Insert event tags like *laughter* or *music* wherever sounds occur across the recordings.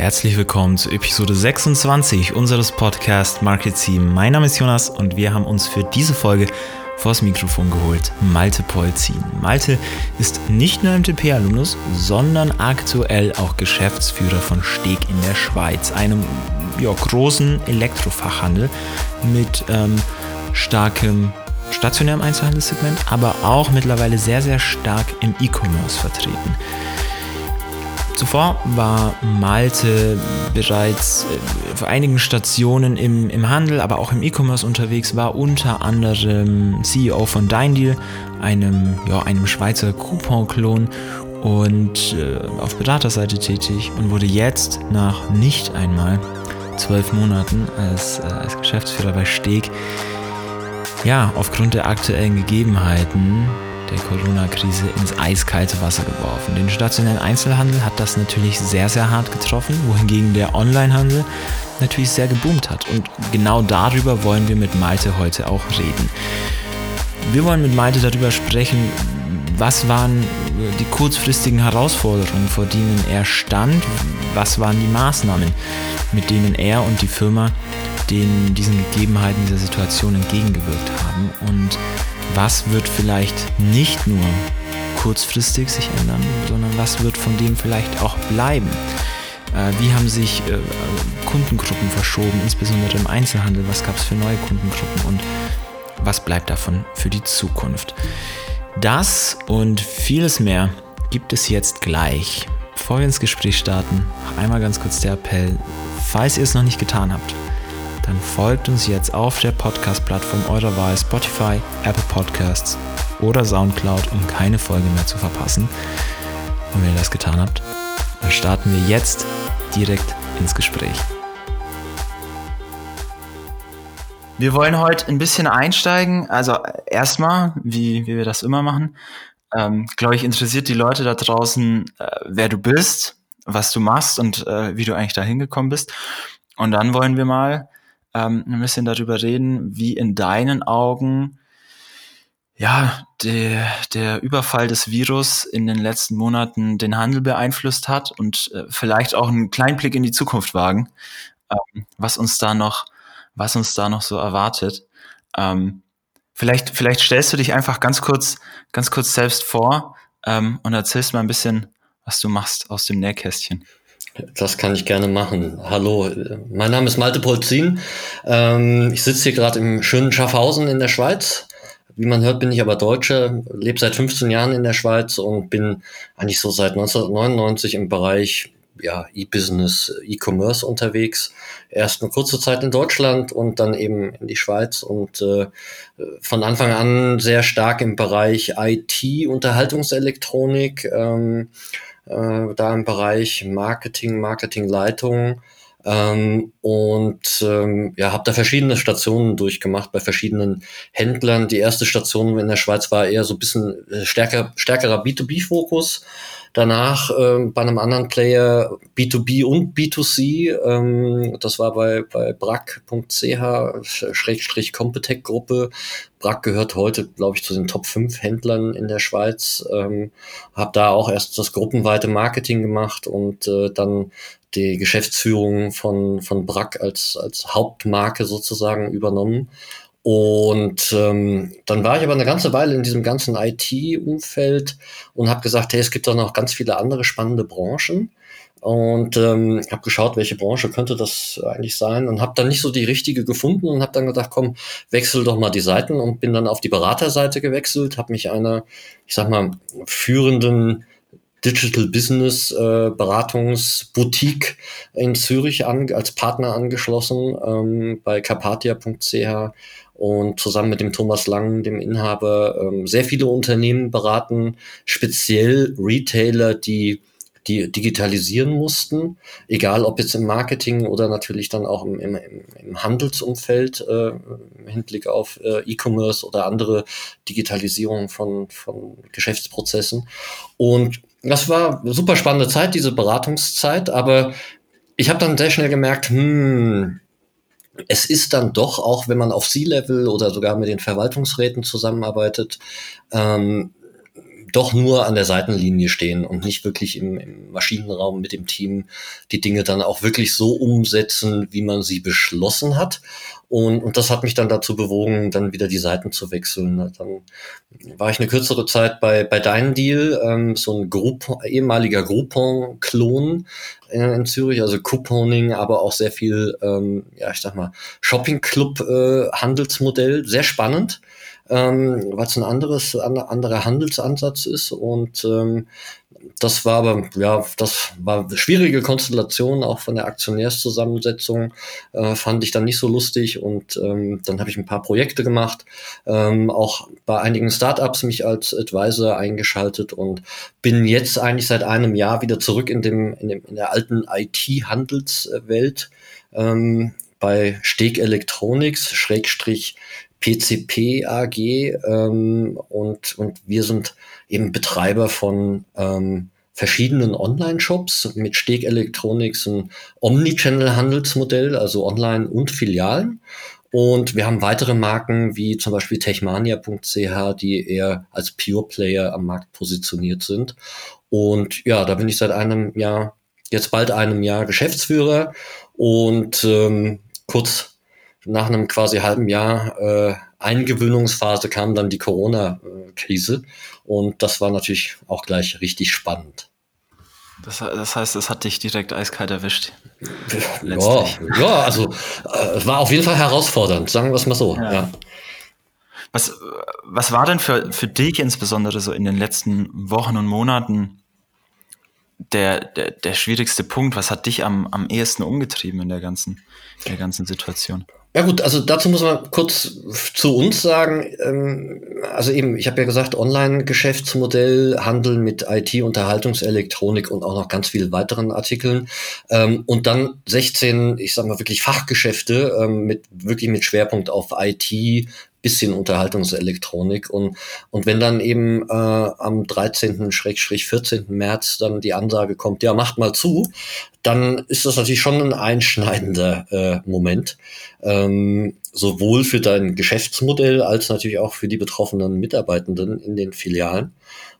Herzlich willkommen zu Episode 26 unseres Podcast Market Team. Mein Name ist Jonas und wir haben uns für diese Folge vors Mikrofon geholt Malte Polzin. Malte ist nicht nur MTP-Alumnus, sondern aktuell auch Geschäftsführer von Steg in der Schweiz, einem ja, großen Elektrofachhandel mit ähm, starkem stationärem Einzelhandelssegment, aber auch mittlerweile sehr, sehr stark im E-Commerce vertreten. Zuvor war Malte bereits äh, auf einigen Stationen im, im Handel, aber auch im E-Commerce unterwegs, war unter anderem CEO von DeinDeal, einem, ja, einem Schweizer Coupon-Klon und äh, auf Beraterseite tätig und wurde jetzt nach nicht einmal zwölf Monaten als, äh, als Geschäftsführer bei Steg, ja, aufgrund der aktuellen Gegebenheiten der Corona-Krise ins eiskalte Wasser geworfen. Den stationären Einzelhandel hat das natürlich sehr, sehr hart getroffen, wohingegen der Onlinehandel natürlich sehr geboomt hat. Und genau darüber wollen wir mit Malte heute auch reden. Wir wollen mit Malte darüber sprechen, was waren die kurzfristigen Herausforderungen, vor denen er stand, was waren die Maßnahmen, mit denen er und die Firma den, diesen Gegebenheiten dieser Situation entgegengewirkt haben und was wird vielleicht nicht nur kurzfristig sich ändern, sondern was wird von dem vielleicht auch bleiben. Äh, wie haben sich äh, Kundengruppen verschoben, insbesondere im Einzelhandel? Was gab es für neue Kundengruppen und was bleibt davon für die Zukunft? Das und vieles mehr gibt es jetzt gleich. Bevor wir ins Gespräch starten, einmal ganz kurz der Appell, falls ihr es noch nicht getan habt, dann folgt uns jetzt auf der Podcast-Plattform eurer Wahl, Spotify, Apple Podcasts oder Soundcloud, um keine Folge mehr zu verpassen. Und wenn ihr das getan habt, dann starten wir jetzt direkt ins Gespräch. Wir wollen heute ein bisschen einsteigen. Also erstmal, wie, wie wir das immer machen, ähm, glaube ich, interessiert die Leute da draußen, äh, wer du bist, was du machst und äh, wie du eigentlich da hingekommen bist. Und dann wollen wir mal ähm, ein bisschen darüber reden, wie in deinen Augen ja, der, der Überfall des Virus in den letzten Monaten den Handel beeinflusst hat und äh, vielleicht auch einen kleinen Blick in die Zukunft wagen, ähm, was uns da noch, was uns da noch so erwartet. Ähm, vielleicht, vielleicht stellst du dich einfach ganz kurz, ganz kurz selbst vor ähm, und erzählst mal ein bisschen, was du machst aus dem Nähkästchen. Das kann ich gerne machen. Hallo, mein Name ist Malte Polzin. Ähm, ich sitze hier gerade im schönen Schaffhausen in der Schweiz. Wie man hört, bin ich aber Deutsche, lebe seit 15 Jahren in der Schweiz und bin eigentlich so seit 1999 im Bereich ja, E-Business, E-Commerce unterwegs. Erst eine kurze Zeit in Deutschland und dann eben in die Schweiz und äh, von Anfang an sehr stark im Bereich IT, Unterhaltungselektronik. Ähm, äh, da im Bereich Marketing, Marketingleitung. Ähm, und ähm, ja, habe da verschiedene Stationen durchgemacht bei verschiedenen Händlern. Die erste Station in der Schweiz war eher so ein bisschen äh, stärker, stärkerer B2B-Fokus. Danach ähm, bei einem anderen Player B2B und B2C. Ähm, das war bei, bei brack.ch, Schrägstrich Competech Gruppe. Brack gehört heute, glaube ich, zu den Top 5 Händlern in der Schweiz. Ähm, habe da auch erst das gruppenweite Marketing gemacht und äh, dann die Geschäftsführung von, von Brack als, als Hauptmarke sozusagen übernommen. Und ähm, dann war ich aber eine ganze Weile in diesem ganzen IT-Umfeld und habe gesagt, hey, es gibt doch noch ganz viele andere spannende Branchen. Und ähm, habe geschaut, welche Branche könnte das eigentlich sein und habe dann nicht so die richtige gefunden und habe dann gedacht, komm, wechsel doch mal die Seiten und bin dann auf die Beraterseite gewechselt, habe mich einer, ich sag mal, führenden Digital Business äh, Beratungsboutique in Zürich an, als Partner angeschlossen ähm, bei carpatia.ch und zusammen mit dem Thomas Lang, dem Inhaber, ähm, sehr viele Unternehmen beraten, speziell Retailer, die die digitalisieren mussten, egal ob jetzt im Marketing oder natürlich dann auch im, im, im Handelsumfeld äh, im Hinblick auf äh, E-Commerce oder andere Digitalisierung von, von Geschäftsprozessen. Und das war eine super spannende Zeit, diese Beratungszeit, aber ich habe dann sehr schnell gemerkt, hm, es ist dann doch, auch wenn man auf C-Level oder sogar mit den Verwaltungsräten zusammenarbeitet, ähm, doch nur an der Seitenlinie stehen und nicht wirklich im, im Maschinenraum mit dem Team die Dinge dann auch wirklich so umsetzen, wie man sie beschlossen hat. Und, und das hat mich dann dazu bewogen, dann wieder die Seiten zu wechseln. Dann war ich eine kürzere Zeit bei, bei Dein Deal, ähm, so ein Groupon, ehemaliger Groupon-Klon äh, in Zürich, also Couponing, aber auch sehr viel, ähm, ja, ich sag mal, Shopping-Club-Handelsmodell. Äh, sehr spannend, ähm, weil es ein anderes, ein anderer Handelsansatz ist und ähm, das war aber, ja, das war eine schwierige Konstellation, auch von der Aktionärszusammensetzung, äh, fand ich dann nicht so lustig und ähm, dann habe ich ein paar Projekte gemacht, ähm, auch bei einigen Startups mich als Advisor eingeschaltet und bin jetzt eigentlich seit einem Jahr wieder zurück in dem, in, dem, in der alten IT-Handelswelt ähm, bei Steg Electronics, Schrägstrich PCP AG ähm, und, und wir sind eben Betreiber von ähm, verschiedenen Online-Shops mit Steg Electronics ein Omnichannel-Handelsmodell, also Online und Filialen. Und wir haben weitere Marken wie zum Beispiel techmania.ch, die eher als Pure Player am Markt positioniert sind. Und ja, da bin ich seit einem Jahr, jetzt bald einem Jahr Geschäftsführer und ähm, kurz nach einem quasi halben Jahr äh, Eingewöhnungsphase kam dann die Corona-Krise und das war natürlich auch gleich richtig spannend. Das, das heißt, es hat dich direkt eiskalt erwischt. Ja, ja, also äh, es war auf jeden Fall herausfordernd, sagen wir es mal so. Ja. ja. Was, was war denn für, für dich insbesondere so in den letzten Wochen und Monaten der, der, der schwierigste Punkt? Was hat dich am, am ehesten umgetrieben in der ganzen, in der ganzen Situation? Ja gut, also dazu muss man kurz zu uns sagen. Ähm, also eben, ich habe ja gesagt, Online-Geschäftsmodell, Handel mit IT, Unterhaltungselektronik und auch noch ganz vielen weiteren Artikeln. Ähm, und dann 16, ich sag mal wirklich Fachgeschäfte ähm, mit wirklich mit Schwerpunkt auf IT, bisschen Unterhaltungselektronik. Und, und wenn dann eben äh, am 13. 14. März dann die Ansage kommt, ja, macht mal zu, dann ist das natürlich schon ein einschneidender äh, Moment. Ähm, sowohl für dein Geschäftsmodell als natürlich auch für die betroffenen Mitarbeitenden in den Filialen.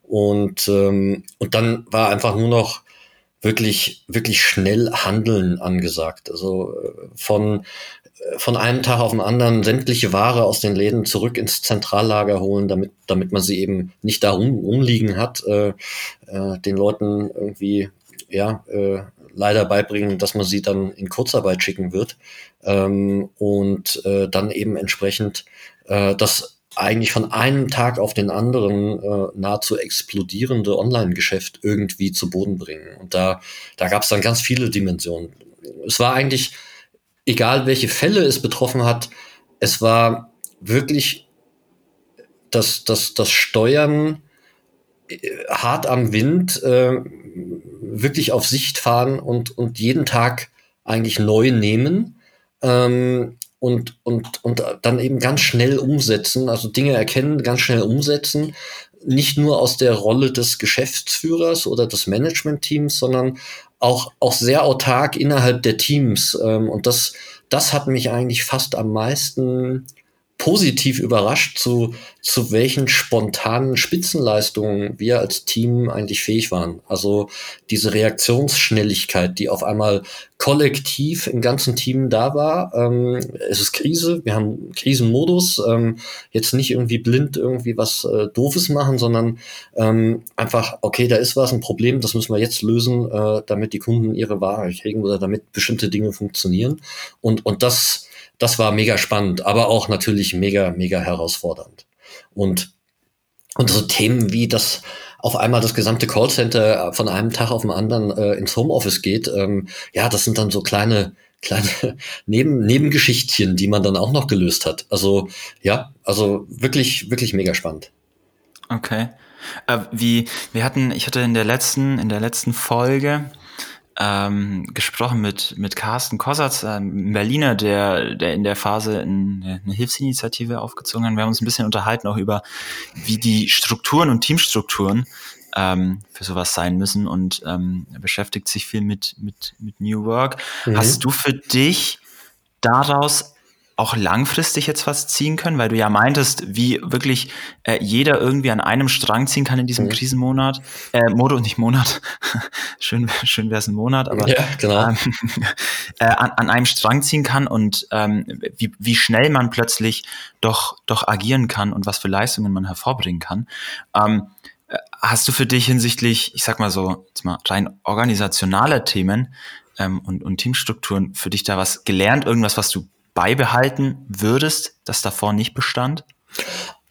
Und, ähm, und dann war einfach nur noch wirklich, wirklich schnell handeln angesagt. Also äh, von von einem Tag auf den anderen sämtliche Ware aus den Läden zurück ins Zentrallager holen, damit, damit man sie eben nicht da rum, rumliegen hat, äh, äh, den Leuten irgendwie ja äh, leider beibringen, dass man sie dann in Kurzarbeit schicken wird ähm, und äh, dann eben entsprechend äh, das eigentlich von einem Tag auf den anderen äh, nahezu explodierende Online-Geschäft irgendwie zu Boden bringen. Und da, da gab es dann ganz viele Dimensionen. Es war eigentlich egal welche Fälle es betroffen hat, es war wirklich das, das, das Steuern äh, hart am Wind, äh, wirklich auf Sicht fahren und, und jeden Tag eigentlich neu nehmen ähm, und, und, und dann eben ganz schnell umsetzen, also Dinge erkennen, ganz schnell umsetzen, nicht nur aus der Rolle des Geschäftsführers oder des Managementteams, sondern auch, auch sehr autark innerhalb der Teams. Ähm, und das, das hat mich eigentlich fast am meisten positiv überrascht, zu, zu welchen spontanen Spitzenleistungen wir als Team eigentlich fähig waren. Also diese Reaktionsschnelligkeit, die auf einmal kollektiv im ganzen Team da war. Ähm, es ist Krise, wir haben Krisenmodus, ähm, jetzt nicht irgendwie blind irgendwie was äh, Doofes machen, sondern ähm, einfach, okay, da ist was, ein Problem, das müssen wir jetzt lösen, äh, damit die Kunden ihre Ware kriegen oder damit bestimmte Dinge funktionieren. Und, und das das war mega spannend, aber auch natürlich mega, mega herausfordernd. Und, und so Themen wie das auf einmal das gesamte Callcenter von einem Tag auf den anderen äh, ins Homeoffice geht, ähm, ja, das sind dann so kleine, kleine *laughs* Neben Nebengeschichtchen, die man dann auch noch gelöst hat. Also ja, also wirklich, wirklich mega spannend. Okay. Äh, wie, wir hatten, ich hatte in der letzten, in der letzten Folge ähm, gesprochen mit, mit Carsten Kossatz, ähm, Berliner, der, der in der Phase eine, eine Hilfsinitiative aufgezogen hat. Wir haben uns ein bisschen unterhalten auch über, wie die Strukturen und Teamstrukturen ähm, für sowas sein müssen und ähm, er beschäftigt sich viel mit, mit, mit New Work. Mhm. Hast du für dich daraus auch langfristig jetzt was ziehen können? Weil du ja meintest, wie wirklich äh, jeder irgendwie an einem Strang ziehen kann in diesem mhm. Krisenmonat. Äh, Modo, nicht Monat. *laughs* schön schön wäre es ein Monat, aber ja, genau. ähm, *laughs* äh, an, an einem Strang ziehen kann und ähm, wie, wie schnell man plötzlich doch, doch agieren kann und was für Leistungen man hervorbringen kann. Ähm, äh, hast du für dich hinsichtlich, ich sag mal so, jetzt mal rein organisationaler Themen ähm, und, und Teamstrukturen für dich da was gelernt, irgendwas, was du beibehalten würdest, das davor nicht bestand?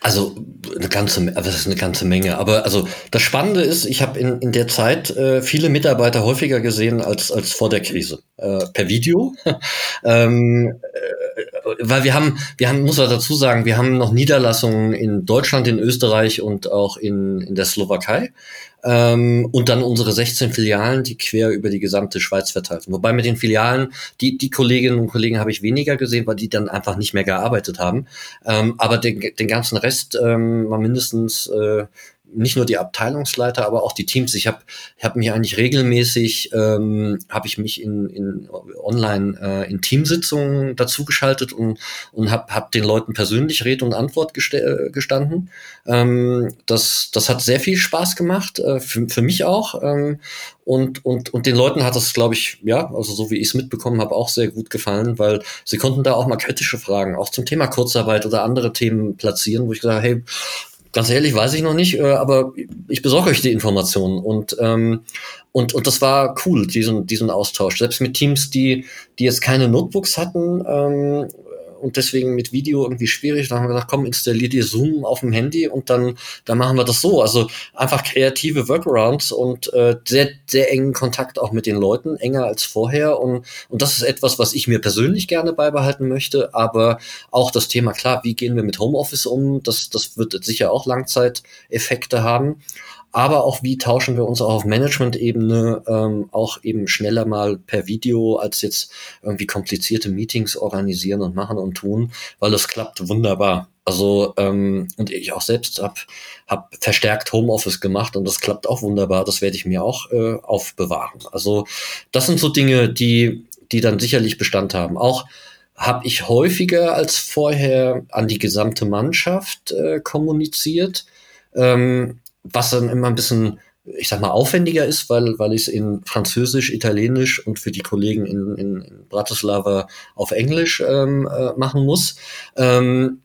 Also eine ganze, das ist eine ganze Menge. Aber also das Spannende ist, ich habe in, in der Zeit äh, viele Mitarbeiter häufiger gesehen als als vor der Krise äh, per Video, *laughs* ähm, äh, weil wir haben, wir haben, muss man dazu sagen, wir haben noch Niederlassungen in Deutschland, in Österreich und auch in in der Slowakei. Ähm, und dann unsere 16 Filialen, die quer über die gesamte Schweiz verteilt sind. Wobei mit den Filialen, die, die Kolleginnen und Kollegen habe ich weniger gesehen, weil die dann einfach nicht mehr gearbeitet haben. Ähm, aber den, den ganzen Rest ähm, mal mindestens äh, nicht nur die Abteilungsleiter, aber auch die Teams. Ich habe hab mich eigentlich regelmäßig, ähm, habe ich mich in, in online äh, in Teamsitzungen dazugeschaltet und, und habe hab den Leuten persönlich Rede und Antwort äh, gestanden. Ähm, das, das hat sehr viel Spaß gemacht, äh, für, für mich auch. Ähm, und, und, und den Leuten hat das, glaube ich, ja, also so wie ich es mitbekommen habe, auch sehr gut gefallen, weil sie konnten da auch mal kritische Fragen, auch zum Thema Kurzarbeit oder andere Themen platzieren, wo ich gesagt habe, hey, Ganz ehrlich, weiß ich noch nicht, äh, aber ich besorge euch die Informationen und ähm, und und das war cool, diesen diesen Austausch. Selbst mit Teams, die die jetzt keine Notebooks hatten, ähm, und deswegen mit Video irgendwie schwierig. Da haben wir gesagt, komm, installier dir Zoom auf dem Handy und dann, dann machen wir das so. Also einfach kreative Workarounds und äh, sehr, sehr engen Kontakt auch mit den Leuten, enger als vorher. Und, und das ist etwas, was ich mir persönlich gerne beibehalten möchte. Aber auch das Thema, klar, wie gehen wir mit Homeoffice um? Das, das wird sicher auch Langzeiteffekte haben aber auch wie tauschen wir uns auch auf Management-Ebene ähm, auch eben schneller mal per Video als jetzt irgendwie komplizierte Meetings organisieren und machen und tun, weil es klappt wunderbar. Also ähm, und ich auch selbst habe hab verstärkt Homeoffice gemacht und das klappt auch wunderbar. Das werde ich mir auch äh, aufbewahren. Also das sind so Dinge, die die dann sicherlich Bestand haben. Auch habe ich häufiger als vorher an die gesamte Mannschaft äh, kommuniziert. Ähm, was dann immer ein bisschen, ich sag mal, aufwendiger ist, weil, weil ich es in Französisch, Italienisch und für die Kollegen in, in, Bratislava auf Englisch ähm, äh, machen muss. Ähm,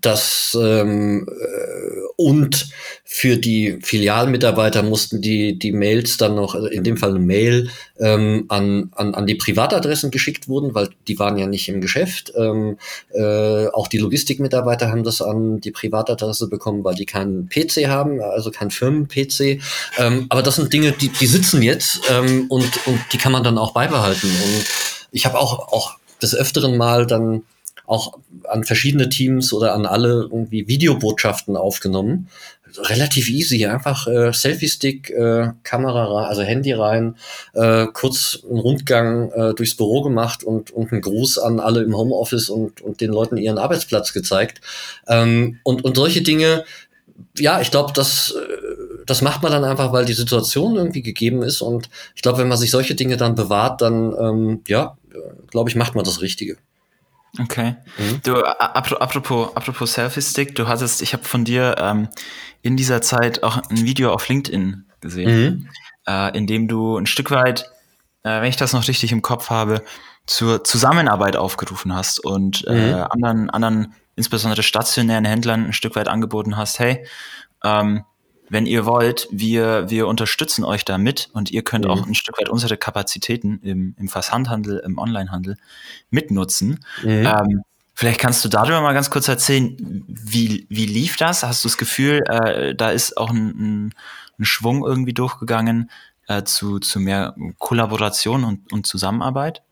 das ähm, äh, und für die Filialmitarbeiter mussten die die Mails dann noch, also in dem Fall eine Mail ähm, an, an an die Privatadressen geschickt wurden, weil die waren ja nicht im Geschäft. Ähm, äh, auch die Logistikmitarbeiter haben das an die Privatadresse bekommen, weil die keinen PC haben, also keinen Firmen-PC. Ähm, aber das sind Dinge, die die sitzen jetzt ähm, und und die kann man dann auch beibehalten. Und ich habe auch auch des öfteren Mal dann auch an verschiedene Teams oder an alle irgendwie Videobotschaften aufgenommen. Relativ easy, einfach äh, Selfie-Stick, äh, Kamera also Handy rein, äh, kurz einen Rundgang äh, durchs Büro gemacht und, und einen Gruß an alle im Homeoffice und, und den Leuten ihren Arbeitsplatz gezeigt. Ähm, und, und solche Dinge, ja, ich glaube, das, äh, das macht man dann einfach, weil die Situation irgendwie gegeben ist. Und ich glaube, wenn man sich solche Dinge dann bewahrt, dann, ähm, ja, äh, glaube ich, macht man das Richtige. Okay. Mhm. Du, apropos, apropos Selfie-Stick, du hattest, ich habe von dir ähm, in dieser Zeit auch ein Video auf LinkedIn gesehen, mhm. äh, in dem du ein Stück weit, äh, wenn ich das noch richtig im Kopf habe, zur Zusammenarbeit aufgerufen hast und äh, mhm. äh, anderen, anderen, insbesondere stationären Händlern ein Stück weit angeboten hast, hey, ähm, wenn ihr wollt, wir, wir unterstützen euch da mit und ihr könnt mhm. auch ein Stück weit unsere Kapazitäten im, im Versandhandel, im Onlinehandel mitnutzen. Mhm. Ähm, vielleicht kannst du darüber mal ganz kurz erzählen, wie, wie lief das? Hast du das Gefühl, äh, da ist auch ein, ein, ein Schwung irgendwie durchgegangen äh, zu, zu mehr Kollaboration und, und Zusammenarbeit?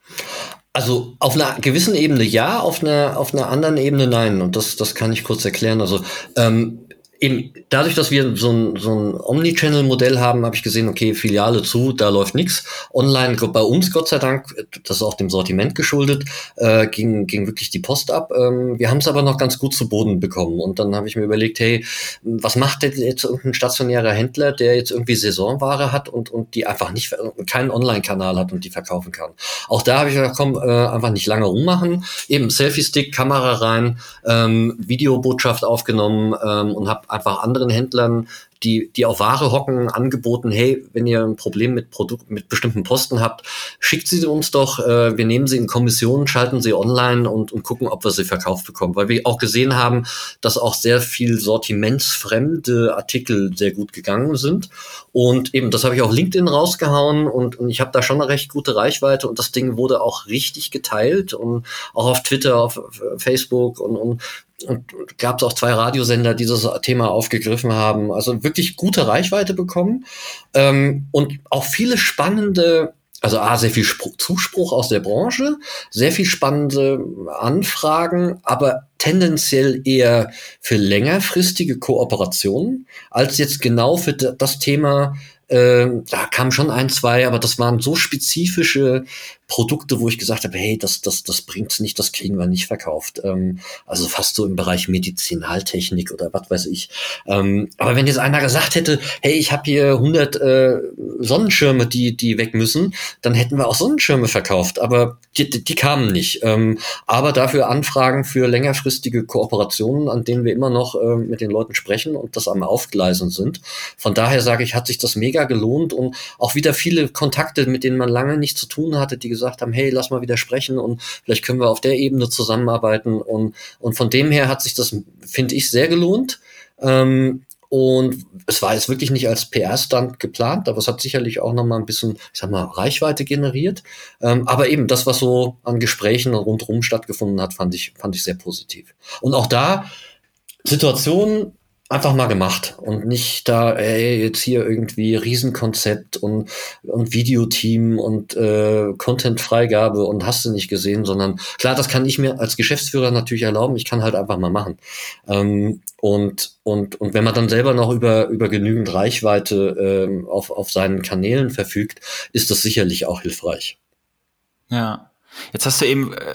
Also auf einer gewissen Ebene ja, auf einer, auf einer anderen Ebene nein. Und das, das kann ich kurz erklären. Also ähm, eben dadurch, dass wir so ein, so ein Omnichannel-Modell haben, habe ich gesehen, okay, Filiale zu, da läuft nichts. Online bei uns, Gott sei Dank, das ist auch dem Sortiment geschuldet, äh, ging, ging wirklich die Post ab. Ähm, wir haben es aber noch ganz gut zu Boden bekommen. Und dann habe ich mir überlegt, hey, was macht denn jetzt irgendein stationärer Händler, der jetzt irgendwie Saisonware hat und, und die einfach nicht, keinen Online-Kanal hat und die verkaufen kann. Auch da habe ich gesagt, komm, äh, einfach nicht lange rummachen. Eben Selfie-Stick, Kamera rein, ähm, Videobotschaft aufgenommen ähm, und habe einfach anderen Händlern die, die auf Ware hocken, angeboten, hey, wenn ihr ein Problem mit Produkt, mit bestimmten Posten habt, schickt sie uns doch, äh, wir nehmen sie in Kommission, schalten sie online und, und gucken, ob wir sie verkauft bekommen. Weil wir auch gesehen haben, dass auch sehr viel sortimentsfremde Artikel sehr gut gegangen sind. Und eben, das habe ich auf LinkedIn rausgehauen und, und ich habe da schon eine recht gute Reichweite und das Ding wurde auch richtig geteilt und auch auf Twitter, auf Facebook und, und und gab es auch zwei Radiosender, die das Thema aufgegriffen haben. Also wirklich gute Reichweite bekommen. Ähm, und auch viele spannende, also A, sehr viel Spruch, Zuspruch aus der Branche, sehr viel spannende Anfragen, aber tendenziell eher für längerfristige Kooperationen als jetzt genau für das Thema, äh, da kamen schon ein, zwei, aber das waren so spezifische Produkte, wo ich gesagt habe, hey, das, das, das bringt's nicht, das kriegen wir nicht verkauft. Ähm, also fast so im Bereich Medizinaltechnik oder was weiß ich. Ähm, aber wenn jetzt einer gesagt hätte, hey, ich habe hier 100 äh, Sonnenschirme, die, die weg müssen, dann hätten wir auch Sonnenschirme verkauft. Aber die, die, die kamen nicht. Ähm, aber dafür Anfragen für längerfristige Kooperationen, an denen wir immer noch äh, mit den Leuten sprechen und das am Aufgleisen sind. Von daher sage ich, hat sich das mega gelohnt und auch wieder viele Kontakte, mit denen man lange nichts zu tun hatte, die gesagt haben, hey, lass mal wieder sprechen und vielleicht können wir auf der Ebene zusammenarbeiten. Und, und von dem her hat sich das, finde ich, sehr gelohnt. Ähm, und es war jetzt wirklich nicht als PR-Stand geplant, aber es hat sicherlich auch noch mal ein bisschen, ich sag mal, Reichweite generiert. Ähm, aber eben das, was so an Gesprächen rundherum stattgefunden hat, fand ich, fand ich sehr positiv. Und auch da Situationen, einfach mal gemacht und nicht da, ey, jetzt hier irgendwie Riesenkonzept und, und Videoteam und äh, Content-Freigabe und hast du nicht gesehen, sondern klar, das kann ich mir als Geschäftsführer natürlich erlauben, ich kann halt einfach mal machen. Ähm, und, und, und wenn man dann selber noch über, über genügend Reichweite ähm, auf, auf seinen Kanälen verfügt, ist das sicherlich auch hilfreich. Ja, Jetzt hast du eben äh,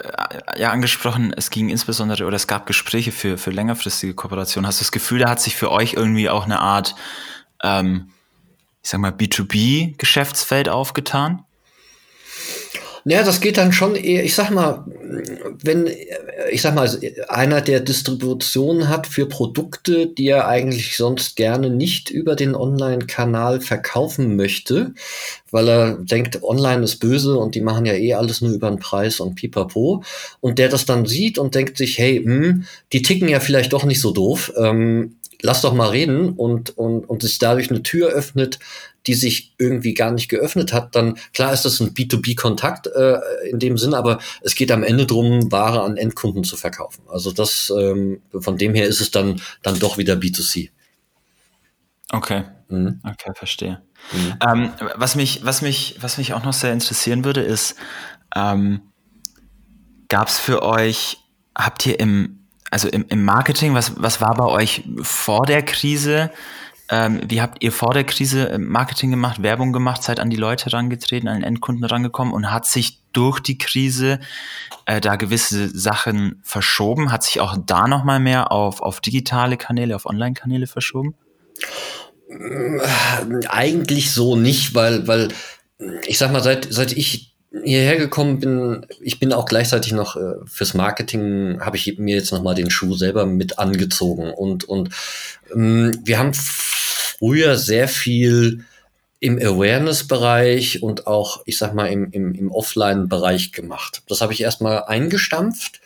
ja angesprochen, es ging insbesondere oder es gab Gespräche für, für längerfristige Kooperationen. Hast du das Gefühl, da hat sich für euch irgendwie auch eine Art, ähm, ich sag mal, B2B-Geschäftsfeld aufgetan? Ja, das geht dann schon eher, ich sag mal, wenn, ich sag mal, einer, der Distribution hat für Produkte, die er eigentlich sonst gerne nicht über den Online-Kanal verkaufen möchte, weil er denkt, online ist böse und die machen ja eh alles nur über den Preis und pipapo. Und der das dann sieht und denkt sich, hey, hm, die ticken ja vielleicht doch nicht so doof. Ähm, lass doch mal reden und, und, und sich dadurch eine Tür öffnet, die sich irgendwie gar nicht geöffnet hat, dann klar ist das ein B2B-Kontakt äh, in dem Sinn, aber es geht am Ende drum, Ware an Endkunden zu verkaufen. Also das, ähm, von dem her ist es dann, dann doch wieder B2C. Okay. Mhm. Okay, verstehe. Mhm. Ähm, was mich, was mich, was mich auch noch sehr interessieren würde, ist, ähm, gab es für euch, habt ihr im also im, im Marketing, was, was war bei euch vor der Krise? Ähm, wie habt ihr vor der Krise ähm, Marketing gemacht, Werbung gemacht, seid an die Leute herangetreten, an den Endkunden herangekommen und hat sich durch die Krise äh, da gewisse Sachen verschoben? Hat sich auch da nochmal mehr auf, auf digitale Kanäle, auf Online-Kanäle verschoben? Eigentlich so nicht, weil, weil ich sag mal, seit, seit ich hierher gekommen bin, ich bin auch gleichzeitig noch äh, fürs Marketing, habe ich mir jetzt nochmal den Schuh selber mit angezogen. Und, und ähm, wir haben früher sehr viel im Awareness-Bereich und auch, ich sag mal, im, im, im Offline-Bereich gemacht. Das habe ich erstmal eingestampft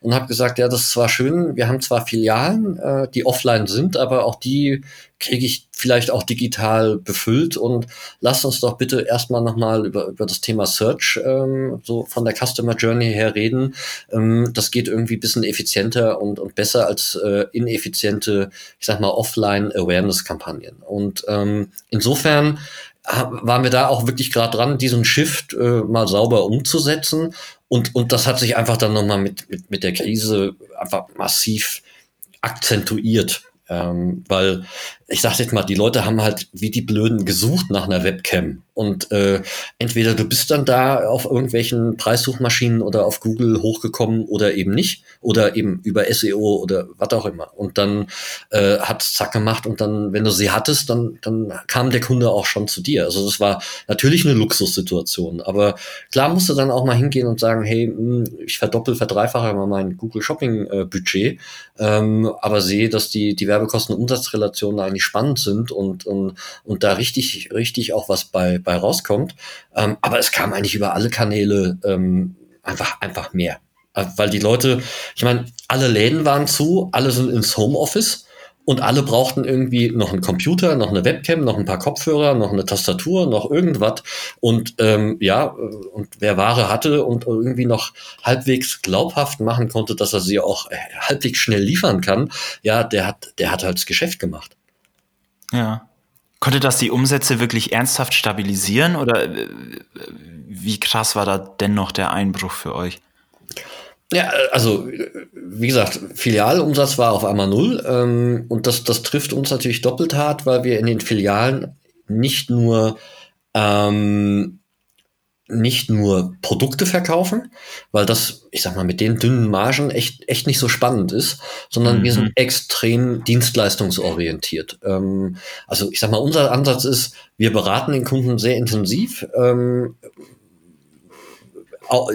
und habe gesagt, ja, das ist zwar schön, wir haben zwar Filialen, äh, die offline sind, aber auch die kriege ich vielleicht auch digital befüllt und lasst uns doch bitte erstmal nochmal über, über das Thema Search ähm, so von der Customer Journey her reden. Ähm, das geht irgendwie bisschen effizienter und, und besser als äh, ineffiziente, ich sag mal, Offline-Awareness-Kampagnen. Und ähm, insofern waren wir da auch wirklich gerade dran, diesen Shift äh, mal sauber umzusetzen. Und, und das hat sich einfach dann nochmal mit, mit, mit der Krise einfach massiv akzentuiert. Ähm, weil ich sag jetzt mal, die Leute haben halt wie die Blöden gesucht nach einer Webcam. Und äh, entweder du bist dann da auf irgendwelchen Preissuchmaschinen oder auf Google hochgekommen oder eben nicht. Oder eben über SEO oder was auch immer. Und dann äh, hat zack gemacht und dann, wenn du sie hattest, dann, dann kam der Kunde auch schon zu dir. Also das war natürlich eine Luxussituation. Aber klar musst du dann auch mal hingehen und sagen, hey, hm, ich verdoppel, verdreifache mal mein Google Shopping äh, Budget, ähm, aber sehe, dass die, die Werbekosten-Umsatzrelationen eigentlich spannend sind und, und, und da richtig, richtig auch was bei, bei rauskommt. Ähm, aber es kam eigentlich über alle Kanäle ähm, einfach, einfach mehr. Äh, weil die Leute, ich meine, alle Läden waren zu, alle sind ins Homeoffice und alle brauchten irgendwie noch einen Computer, noch eine Webcam, noch ein paar Kopfhörer, noch eine Tastatur, noch irgendwas. Und ähm, ja, und wer Ware hatte und irgendwie noch halbwegs glaubhaft machen konnte, dass er sie auch äh, halbwegs schnell liefern kann, ja, der hat, der hat halt das Geschäft gemacht. Ja. Konnte das die Umsätze wirklich ernsthaft stabilisieren oder äh, wie krass war da dennoch der Einbruch für euch? Ja, also wie gesagt, Filialumsatz war auf einmal null ähm, und das, das trifft uns natürlich doppelt hart, weil wir in den Filialen nicht nur ähm, nicht nur Produkte verkaufen, weil das, ich sag mal, mit den dünnen Margen echt, echt nicht so spannend ist, sondern mhm. wir sind extrem dienstleistungsorientiert. Ähm, also ich sag mal, unser Ansatz ist, wir beraten den Kunden sehr intensiv, ähm,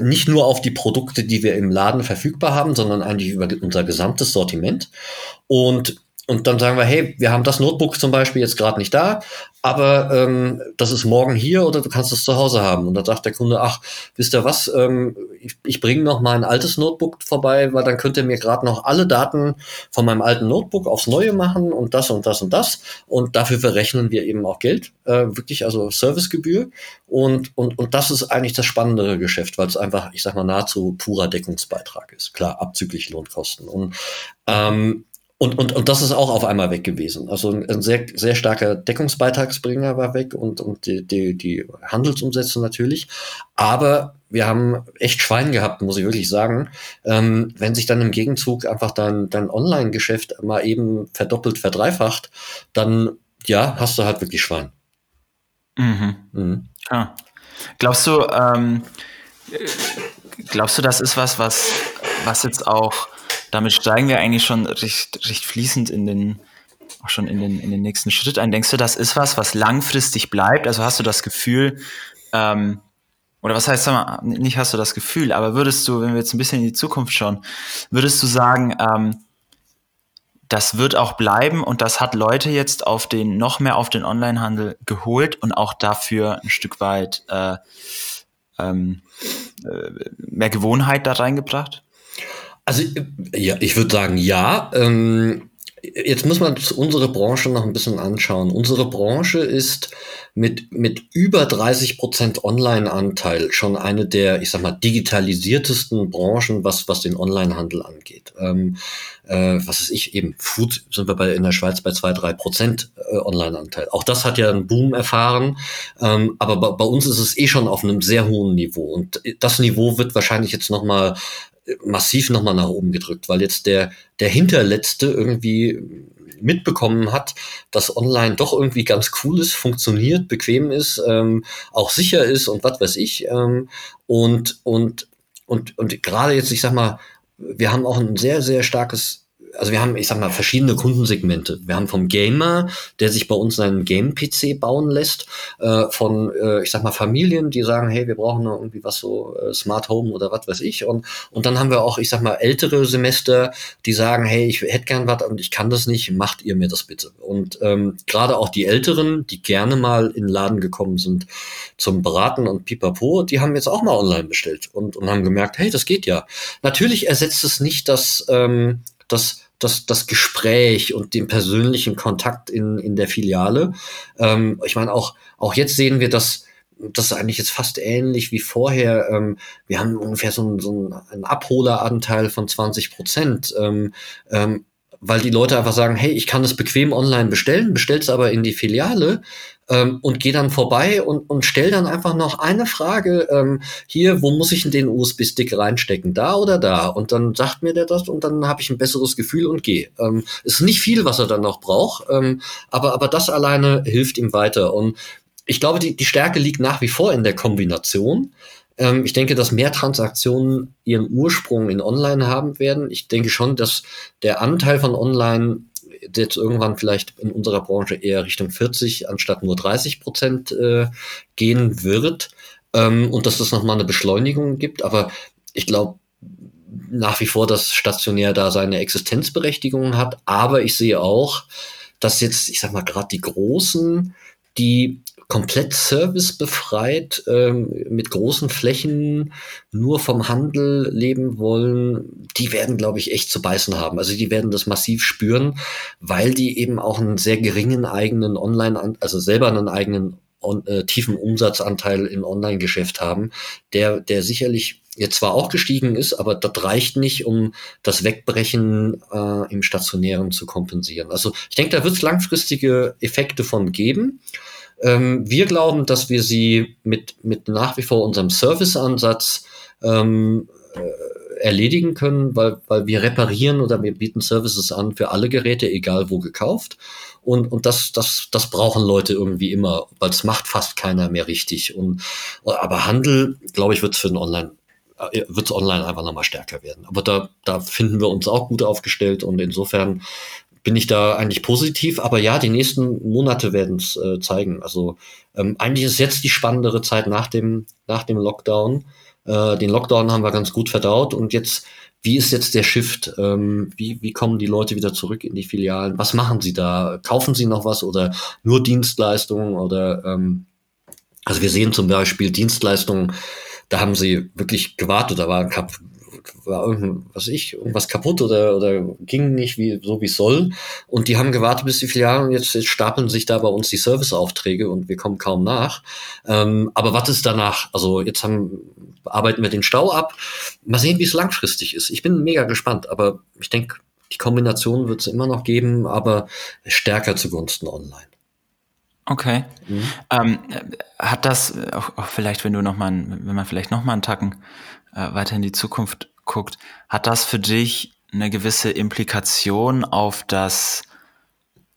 nicht nur auf die Produkte, die wir im Laden verfügbar haben, sondern eigentlich über unser gesamtes Sortiment. Und und dann sagen wir, hey, wir haben das Notebook zum Beispiel jetzt gerade nicht da, aber ähm, das ist morgen hier oder du kannst es zu Hause haben. Und dann sagt der Kunde, ach, wisst ihr was, ähm, ich, ich bringe noch mal ein altes Notebook vorbei, weil dann könnt ihr mir gerade noch alle Daten von meinem alten Notebook aufs Neue machen und das und das und das. Und dafür verrechnen wir eben auch Geld, äh, wirklich, also Servicegebühr. Und, und, und das ist eigentlich das spannendere Geschäft, weil es einfach, ich sag mal, nahezu purer Deckungsbeitrag ist. Klar, abzüglich Lohnkosten. Und ähm, und, und, und das ist auch auf einmal weg gewesen. Also ein sehr, sehr starker Deckungsbeitragsbringer war weg und, und die, die, die Handelsumsätze natürlich. Aber wir haben echt Schwein gehabt, muss ich wirklich sagen. Ähm, wenn sich dann im Gegenzug einfach dein, dein Online-Geschäft mal eben verdoppelt, verdreifacht, dann ja, hast du halt wirklich Schwein. Mhm. Mhm. Ah. Glaubst du, ähm, glaubst du, das ist was, was, was jetzt auch damit steigen wir eigentlich schon recht, recht fließend in den, auch schon in den, in den nächsten Schritt ein. Denkst du, das ist was, was langfristig bleibt? Also hast du das Gefühl, ähm, oder was heißt, sag mal, nicht hast du das Gefühl, aber würdest du, wenn wir jetzt ein bisschen in die Zukunft schauen, würdest du sagen, ähm, das wird auch bleiben und das hat Leute jetzt auf den, noch mehr auf den Onlinehandel geholt und auch dafür ein Stück weit äh, ähm, äh, mehr Gewohnheit da reingebracht? Also ja, ich würde sagen ja. Ähm, jetzt muss man unsere Branche noch ein bisschen anschauen. Unsere Branche ist mit, mit über 30 Prozent Online-Anteil schon eine der, ich sag mal, digitalisiertesten Branchen, was, was den Online-Handel angeht. Ähm, äh, was ist ich, eben Food sind wir bei, in der Schweiz bei zwei drei Prozent äh, Online-Anteil. Auch das hat ja einen Boom erfahren, ähm, aber bei, bei, uns ist es eh schon auf einem sehr hohen Niveau. Und das Niveau wird wahrscheinlich jetzt nochmal massiv nochmal nach oben gedrückt, weil jetzt der, der Hinterletzte irgendwie mitbekommen hat, dass online doch irgendwie ganz cool ist, funktioniert, bequem ist, ähm, auch sicher ist und was weiß ich. Ähm, und, und, und, und gerade jetzt, ich sag mal, wir haben auch ein sehr, sehr starkes also wir haben, ich sag mal, verschiedene Kundensegmente. Wir haben vom Gamer, der sich bei uns einen Game-PC bauen lässt, äh, von, äh, ich sag mal, Familien, die sagen, hey, wir brauchen irgendwie was so äh, Smart Home oder was weiß ich. Und, und dann haben wir auch, ich sag mal, ältere Semester, die sagen, hey, ich hätte gern was und ich kann das nicht, macht ihr mir das bitte. Und ähm, gerade auch die Älteren, die gerne mal in den Laden gekommen sind zum Beraten und Pipapo, die haben jetzt auch mal online bestellt und, und haben gemerkt, hey, das geht ja. Natürlich ersetzt es nicht das, ähm, das, das, das Gespräch und den persönlichen Kontakt in, in der Filiale. Ähm, ich meine, auch, auch jetzt sehen wir, dass das ist eigentlich jetzt fast ähnlich wie vorher. Ähm, wir haben ungefähr so, einen, so einen Abholeranteil von 20 Prozent. Ähm, ähm, weil die Leute einfach sagen, hey, ich kann es bequem online bestellen, bestell's aber in die Filiale ähm, und gehe dann vorbei und, und stell dann einfach noch eine Frage, ähm, hier, wo muss ich denn den USB-Stick reinstecken, da oder da? Und dann sagt mir der das und dann habe ich ein besseres Gefühl und gehe. Ähm, ist nicht viel, was er dann noch braucht, ähm, aber, aber das alleine hilft ihm weiter. Und ich glaube, die, die Stärke liegt nach wie vor in der Kombination. Ähm, ich denke, dass mehr Transaktionen ihren Ursprung in Online haben werden. Ich denke schon, dass der Anteil von Online jetzt irgendwann vielleicht in unserer Branche eher Richtung 40 anstatt nur 30 Prozent äh, gehen wird ähm, und dass es nochmal eine Beschleunigung gibt. Aber ich glaube nach wie vor, dass stationär da seine Existenzberechtigung hat. Aber ich sehe auch, dass jetzt, ich sag mal, gerade die Großen, die komplett servicebefreit ähm, mit großen Flächen nur vom Handel leben wollen, die werden, glaube ich, echt zu beißen haben. Also die werden das massiv spüren, weil die eben auch einen sehr geringen eigenen Online, also selber einen eigenen on, äh, tiefen Umsatzanteil im Online-Geschäft haben, der, der sicherlich jetzt zwar auch gestiegen ist, aber das reicht nicht, um das Wegbrechen äh, im Stationären zu kompensieren. Also ich denke, da wird es langfristige Effekte von geben. Ähm, wir glauben, dass wir sie mit, mit nach wie vor unserem Serviceansatz ähm, äh, erledigen können, weil, weil wir reparieren oder wir bieten Services an für alle Geräte, egal wo gekauft. Und, und das, das, das brauchen Leute irgendwie immer, weil es macht fast keiner mehr richtig. Und, aber Handel, glaube ich, wird es für den Online äh, wird es online einfach nochmal stärker werden. Aber da, da finden wir uns auch gut aufgestellt und insofern bin ich da eigentlich positiv. Aber ja, die nächsten Monate werden es äh, zeigen. Also ähm, eigentlich ist jetzt die spannendere Zeit nach dem, nach dem Lockdown. Äh, den Lockdown haben wir ganz gut verdaut und jetzt, wie ist jetzt der Shift? Ähm, wie, wie kommen die Leute wieder zurück in die Filialen? Was machen sie da? Kaufen sie noch was oder nur Dienstleistungen oder ähm, also wir sehen zum Beispiel Dienstleistungen, da haben sie wirklich gewartet, da war war irgendwas ich, irgendwas kaputt oder, oder ging nicht wie, so wie es soll. Und die haben gewartet bis die Filialen und jetzt, jetzt stapeln sich da bei uns die Serviceaufträge und wir kommen kaum nach. Ähm, aber was ist danach? Also jetzt haben, arbeiten wir den Stau ab. Mal sehen, wie es langfristig ist. Ich bin mega gespannt, aber ich denke, die Kombination wird es immer noch geben, aber stärker zugunsten online. Okay. Mhm. Ähm, hat das auch, auch, vielleicht, wenn du noch mal, wenn man vielleicht noch mal einen Tacken äh, weiter in die Zukunft guckt, hat das für dich eine gewisse Implikation auf das,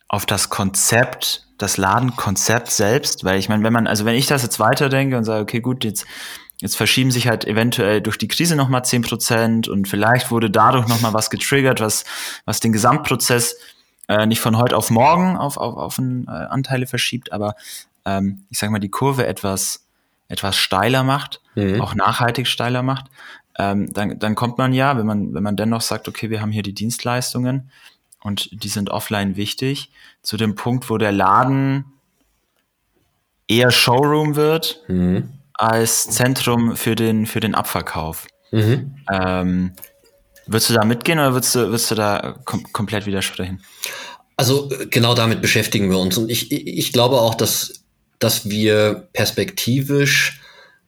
auf das Konzept, das Ladenkonzept selbst? Weil ich meine, wenn man, also wenn ich das jetzt weiterdenke und sage, okay, gut, jetzt, jetzt verschieben sich halt eventuell durch die Krise nochmal zehn Prozent und vielleicht wurde dadurch nochmal was getriggert, was, was den Gesamtprozess äh, nicht von heute auf morgen auf, auf, auf einen, äh, Anteile verschiebt, aber ähm, ich sag mal, die Kurve etwas, etwas steiler macht, mhm. auch nachhaltig steiler macht ähm, dann, dann kommt man ja, wenn man, wenn man dennoch sagt, okay, wir haben hier die Dienstleistungen und die sind offline wichtig, zu dem Punkt, wo der Laden eher Showroom wird mhm. als Zentrum für den, für den Abverkauf. Mhm. Ähm, würdest du da mitgehen oder würdest du, würdest du da kom komplett widersprechen? Also genau damit beschäftigen wir uns. Und ich, ich glaube auch, dass, dass wir perspektivisch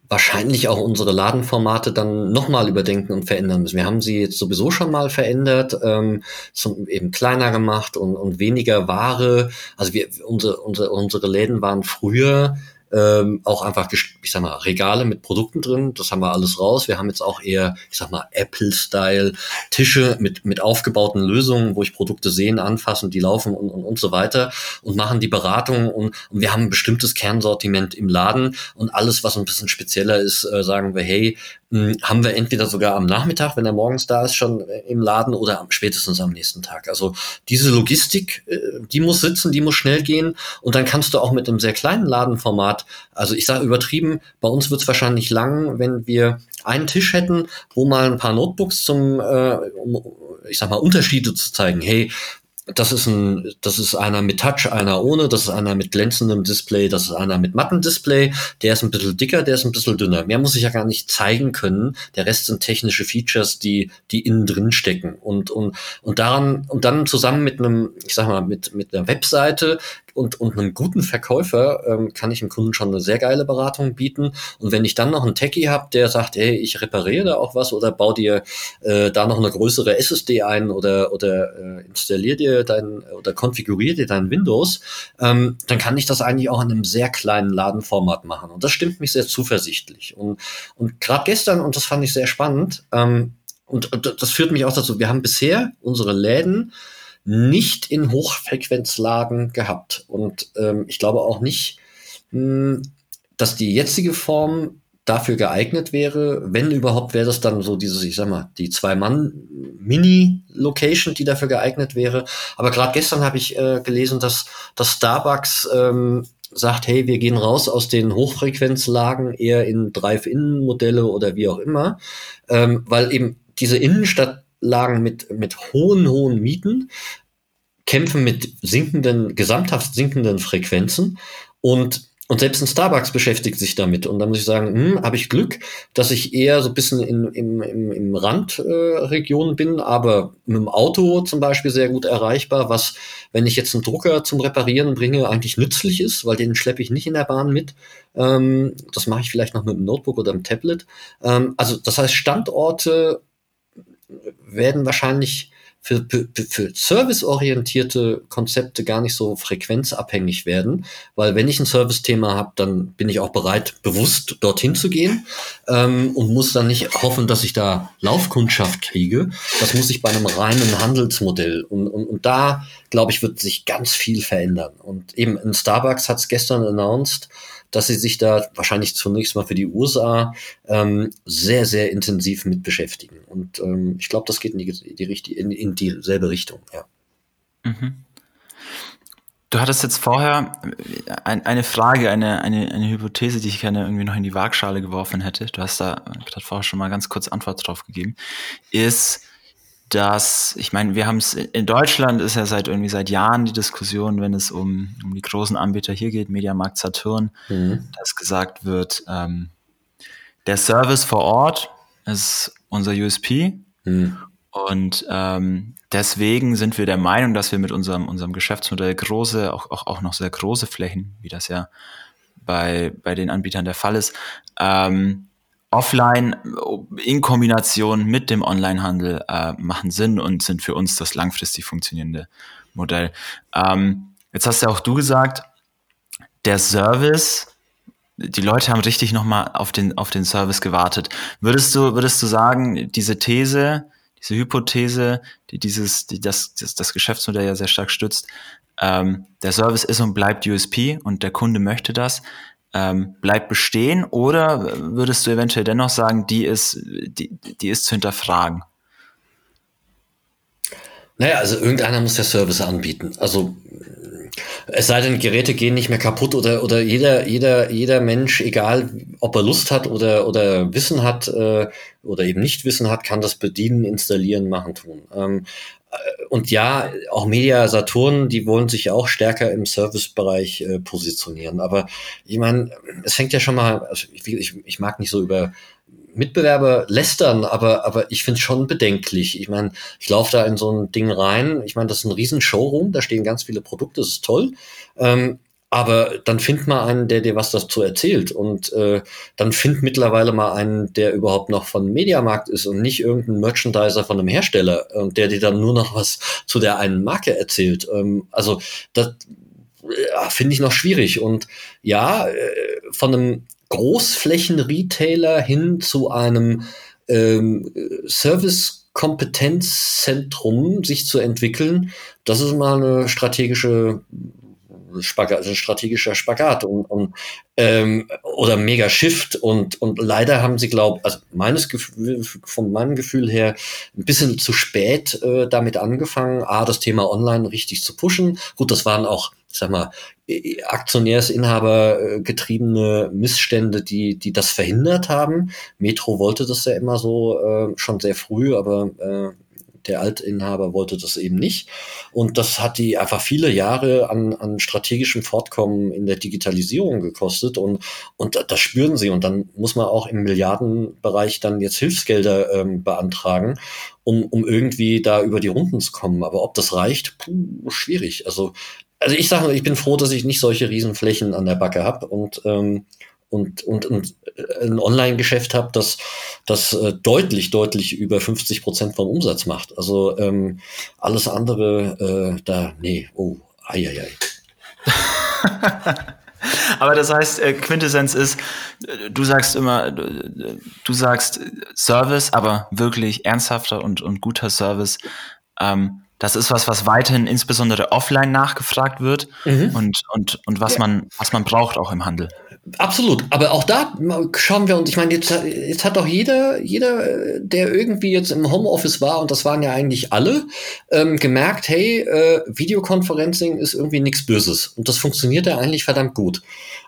wahrscheinlich auch unsere Ladenformate dann nochmal überdenken und verändern müssen. Wir haben sie jetzt sowieso schon mal verändert, ähm, zum, eben kleiner gemacht und, und weniger Ware. Also wir, unsere, unsere, unsere Läden waren früher ähm, auch einfach, ich sag mal, Regale mit Produkten drin. Das haben wir alles raus. Wir haben jetzt auch eher, ich sag mal, Apple-Style Tische mit, mit aufgebauten Lösungen, wo ich Produkte sehen, anfassen, die laufen und, und, und so weiter und machen die Beratung und, und wir haben ein bestimmtes Kernsortiment im Laden und alles, was ein bisschen spezieller ist, äh, sagen wir, hey, hm, haben wir entweder sogar am Nachmittag, wenn er morgens da ist, schon äh, im Laden oder am, spätestens am nächsten Tag. Also diese Logistik, äh, die muss sitzen, die muss schnell gehen und dann kannst du auch mit einem sehr kleinen Ladenformat, also ich sage übertrieben, bei uns wird es wahrscheinlich lang, wenn wir einen Tisch hätten, wo mal ein paar Notebooks zum, äh, um, ich sag mal, Unterschiede zu zeigen. Hey, das ist ein, das ist einer mit Touch, einer ohne, das ist einer mit glänzendem Display, das ist einer mit matten Display, der ist ein bisschen dicker, der ist ein bisschen dünner. Mehr muss ich ja gar nicht zeigen können. Der Rest sind technische Features, die, die innen drin stecken. Und, und, und daran, und dann zusammen mit einem, ich sag mal, mit, mit einer Webseite und, und einem guten Verkäufer ähm, kann ich dem Kunden schon eine sehr geile Beratung bieten. Und wenn ich dann noch einen Techie habe, der sagt, hey, ich repariere da auch was oder bau dir äh, da noch eine größere SSD ein oder, oder äh, installier dir dein oder konfigurier dir dein Windows, ähm, dann kann ich das eigentlich auch in einem sehr kleinen Ladenformat machen. Und das stimmt mich sehr zuversichtlich. Und, und gerade gestern, und das fand ich sehr spannend, ähm, und, und das führt mich auch dazu, wir haben bisher unsere Läden nicht in Hochfrequenzlagen gehabt. Und ähm, ich glaube auch nicht, mh, hm, dass die jetzige Form dafür geeignet wäre. Wenn überhaupt, wäre das dann so dieses, ich sag mal, die Zwei-Mann-Mini-Location, die dafür geeignet wäre. Aber gerade gestern habe ich äh, gelesen, dass, dass Starbucks ähm, sagt, hey, wir gehen raus aus den Hochfrequenzlagen eher in Drive-In-Modelle oder wie auch immer, ähm, weil eben diese Innenstadt Lagen mit, mit hohen, hohen Mieten, kämpfen mit sinkenden, gesamthaft sinkenden Frequenzen und und selbst ein Starbucks beschäftigt sich damit. Und da muss ich sagen, hm, habe ich Glück, dass ich eher so ein bisschen in, im, im, im Randregion äh, bin, aber mit dem Auto zum Beispiel sehr gut erreichbar, was, wenn ich jetzt einen Drucker zum Reparieren bringe, eigentlich nützlich ist, weil den schleppe ich nicht in der Bahn mit. Ähm, das mache ich vielleicht noch mit dem Notebook oder dem Tablet. Ähm, also das heißt, Standorte werden wahrscheinlich für, für, serviceorientierte Konzepte gar nicht so frequenzabhängig werden, weil wenn ich ein Service-Thema habe, dann bin ich auch bereit, bewusst dorthin zu gehen ähm, und muss dann nicht hoffen, dass ich da Laufkundschaft kriege. Das muss ich bei einem reinen Handelsmodell. Und, und, und da, glaube ich, wird sich ganz viel verändern. Und eben in Starbucks hat es gestern announced, dass sie sich da wahrscheinlich zunächst mal für die USA ähm, sehr, sehr intensiv mit beschäftigen. Und ähm, ich glaube, das geht in, die, die, in, in dieselbe Richtung, ja. Mhm. Du hattest jetzt vorher äh, ein, eine Frage, eine, eine, eine Hypothese, die ich gerne irgendwie noch in die Waagschale geworfen hätte. Du hast da vorher schon mal ganz kurz Antwort drauf gegeben. Ist, dass, ich meine, wir haben es, in Deutschland ist ja seit irgendwie seit Jahren die Diskussion, wenn es um, um die großen Anbieter hier geht, Mediamarkt Saturn, mhm. dass gesagt wird, ähm, der Service vor Ort ist unser USP. Mhm. Und ähm, deswegen sind wir der Meinung, dass wir mit unserem, unserem Geschäftsmodell große, auch, auch, auch noch sehr große Flächen, wie das ja bei, bei den Anbietern der Fall ist, ähm, offline in Kombination mit dem Onlinehandel äh, machen Sinn und sind für uns das langfristig funktionierende Modell. Ähm, jetzt hast ja auch du gesagt, der Service, die Leute haben richtig nochmal auf den, auf den Service gewartet. Würdest du, würdest du sagen, diese These, diese Hypothese, die dieses, die das, das, das Geschäftsmodell ja sehr stark stützt, ähm, der Service ist und bleibt USP und der Kunde möchte das ähm, bleibt bestehen oder würdest du eventuell dennoch sagen, die ist, die, die ist zu hinterfragen? Naja, also irgendeiner muss der Service anbieten. Also es sei denn, Geräte gehen nicht mehr kaputt oder, oder jeder, jeder, jeder Mensch, egal ob er Lust hat oder, oder Wissen hat äh, oder eben nicht Wissen hat, kann das bedienen, installieren, machen, tun. Ähm, und ja, auch Media Saturn, die wollen sich auch stärker im Servicebereich äh, positionieren. Aber ich meine, es fängt ja schon mal, also ich, ich, ich mag nicht so über Mitbewerber lästern, aber, aber ich finde es schon bedenklich. Ich meine, ich laufe da in so ein Ding rein. Ich meine, das ist ein riesen Showroom, da stehen ganz viele Produkte, das ist toll. Ähm, aber dann find mal einen, der dir was dazu erzählt. Und äh, dann find mittlerweile mal einen, der überhaupt noch von Mediamarkt ist und nicht irgendein Merchandiser von einem Hersteller und der dir dann nur noch was zu der einen Marke erzählt. Ähm, also das ja, finde ich noch schwierig. Und ja, äh, von einem Großflächen-Retailer hin zu einem ähm, Service-Kompetenzzentrum sich zu entwickeln, das ist mal eine strategische Spagat, also strategischer Spagat und, und ähm, oder mega Shift und und leider haben sie glaube also meines Gefühl, von meinem Gefühl her ein bisschen zu spät äh, damit angefangen a das Thema Online richtig zu pushen. Gut das waren auch ich sag mal Aktionärsinhaber äh, getriebene Missstände die die das verhindert haben. Metro wollte das ja immer so äh, schon sehr früh aber äh, der Altinhaber wollte das eben nicht. Und das hat die einfach viele Jahre an, an strategischem Fortkommen in der Digitalisierung gekostet. Und, und das spüren sie. Und dann muss man auch im Milliardenbereich dann jetzt Hilfsgelder ähm, beantragen, um, um irgendwie da über die Runden zu kommen. Aber ob das reicht, puh, schwierig. Also also ich sage, ich bin froh, dass ich nicht solche Riesenflächen an der Backe habe und ähm, und, und, und ein Online-Geschäft habe, das, das äh, deutlich, deutlich über 50 Prozent vom Umsatz macht. Also ähm, alles andere, äh, da, nee, oh, ei, ei, ei. *laughs* Aber das heißt, äh, Quintessenz ist, äh, du sagst immer, du sagst Service, aber wirklich ernsthafter und, und guter Service. Ähm, das ist was, was weiterhin insbesondere offline nachgefragt wird mhm. und, und, und was, ja. man, was man braucht auch im Handel. Absolut, aber auch da schauen wir uns, ich meine, jetzt, jetzt hat doch jeder, jeder, der irgendwie jetzt im Homeoffice war, und das waren ja eigentlich alle, ähm, gemerkt, hey, äh, Videoconferencing ist irgendwie nichts Böses. Und das funktioniert ja eigentlich verdammt gut.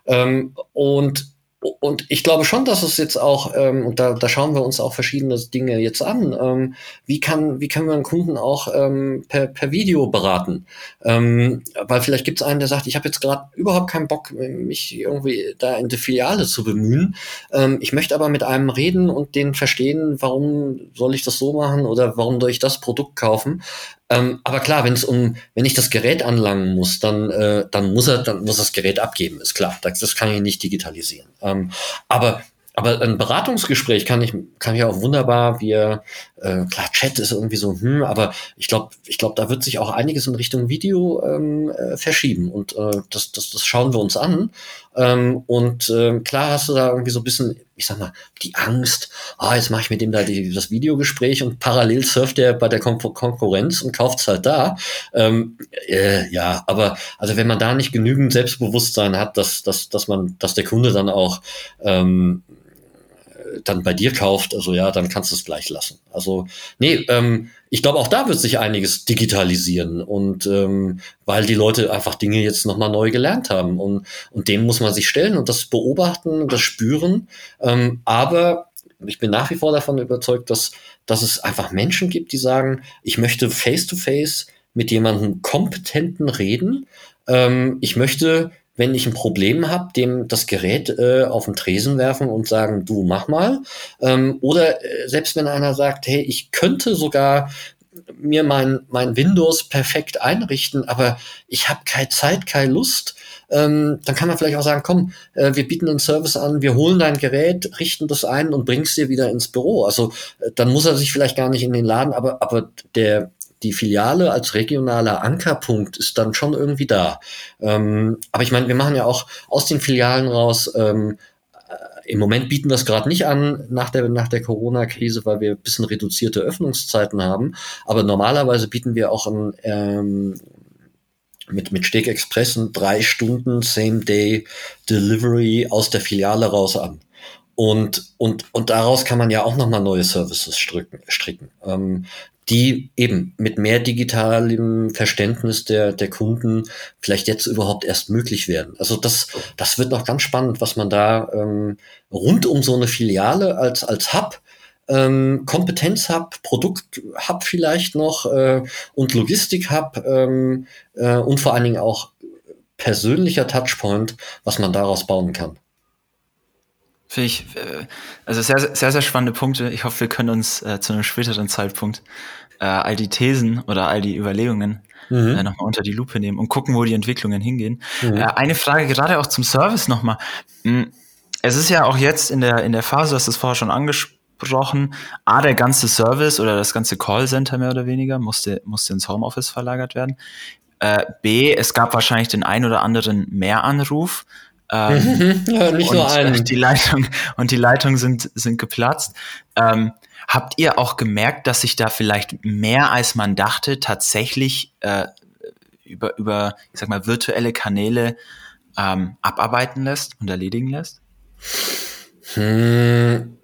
Ähm, und und ich glaube schon, dass es jetzt auch, ähm, und da, da schauen wir uns auch verschiedene Dinge jetzt an, ähm, wie kann, wie können wir einen Kunden auch ähm, per, per Video beraten? Ähm, weil vielleicht gibt es einen, der sagt, ich habe jetzt gerade überhaupt keinen Bock, mich irgendwie da in die Filiale zu bemühen. Ähm, ich möchte aber mit einem reden und den verstehen, warum soll ich das so machen oder warum soll ich das Produkt kaufen? Ähm, aber klar, wenn es um, wenn ich das Gerät anlangen muss, dann, äh, dann muss er, dann muss das Gerät abgeben, ist klar. Das, das kann ich nicht digitalisieren. Ähm, aber aber ein Beratungsgespräch kann ich, kann ich auch wunderbar, wir, äh, klar, Chat ist irgendwie so, hm, aber ich glaube, ich glaube, da wird sich auch einiges in Richtung Video ähm, äh, verschieben und äh, das, das, das schauen wir uns an. Ähm, und äh, klar hast du da irgendwie so ein bisschen, ich sag mal, die Angst, ah, jetzt mache ich mit dem da die, das Videogespräch und parallel surft er bei der Kon Konkurrenz und kauft's halt da. Ähm, äh, ja, aber also wenn man da nicht genügend Selbstbewusstsein hat, dass, dass, dass man, dass der Kunde dann auch ähm, dann bei dir kauft, also ja, dann kannst du es gleich lassen. Also nee, ähm, ich glaube, auch da wird sich einiges digitalisieren und ähm, weil die Leute einfach Dinge jetzt nochmal neu gelernt haben und, und dem muss man sich stellen und das beobachten das spüren. Ähm, aber ich bin nach wie vor davon überzeugt, dass, dass es einfach Menschen gibt, die sagen, ich möchte face-to-face -face mit jemandem Kompetenten reden. Ähm, ich möchte wenn ich ein Problem habe, dem das Gerät äh, auf den Tresen werfen und sagen, du mach mal. Ähm, oder äh, selbst wenn einer sagt, hey, ich könnte sogar mir mein, mein Windows perfekt einrichten, aber ich habe keine Zeit, keine Lust, ähm, dann kann man vielleicht auch sagen, komm, äh, wir bieten einen Service an, wir holen dein Gerät, richten das ein und bringst dir wieder ins Büro. Also äh, dann muss er sich vielleicht gar nicht in den Laden, aber, aber der, die Filiale als regionaler Ankerpunkt ist dann schon irgendwie da. Ähm, aber ich meine, wir machen ja auch aus den Filialen raus ähm, äh, im Moment bieten wir es gerade nicht an nach der, nach der Corona-Krise, weil wir ein bisschen reduzierte Öffnungszeiten haben. Aber normalerweise bieten wir auch ein, ähm, mit, mit Steg Express ein drei Stunden Same-Day Delivery aus der Filiale raus an. Und, und, und daraus kann man ja auch nochmal neue Services stricken. stricken. Ähm, die eben mit mehr digitalem Verständnis der, der Kunden vielleicht jetzt überhaupt erst möglich werden. Also das, das wird noch ganz spannend, was man da ähm, rund um so eine Filiale als, als Hub ähm, Kompetenz-Hub, Produkt-Hub vielleicht noch äh, und Logistik-Hub ähm, äh, und vor allen Dingen auch persönlicher Touchpoint, was man daraus bauen kann. Finde ich, äh, also sehr, sehr, sehr spannende Punkte. Ich hoffe, wir können uns äh, zu einem späteren Zeitpunkt äh, all die Thesen oder all die Überlegungen mhm. äh, nochmal unter die Lupe nehmen und gucken, wo die Entwicklungen hingehen. Mhm. Äh, eine Frage gerade auch zum Service nochmal. Hm, es ist ja auch jetzt in der, in der Phase, du hast es vorher schon angesprochen, A, der ganze Service oder das ganze Callcenter mehr oder weniger musste, musste ins Homeoffice verlagert werden. Äh, B, es gab wahrscheinlich den ein oder anderen Mehranruf. Ähm, ja, nicht nur einen. Die Leitung, und die Leitungen sind, sind geplatzt. Ähm, habt ihr auch gemerkt, dass sich da vielleicht mehr als man dachte tatsächlich äh, über, über, ich sag mal, virtuelle Kanäle ähm, abarbeiten lässt und erledigen lässt? Hm.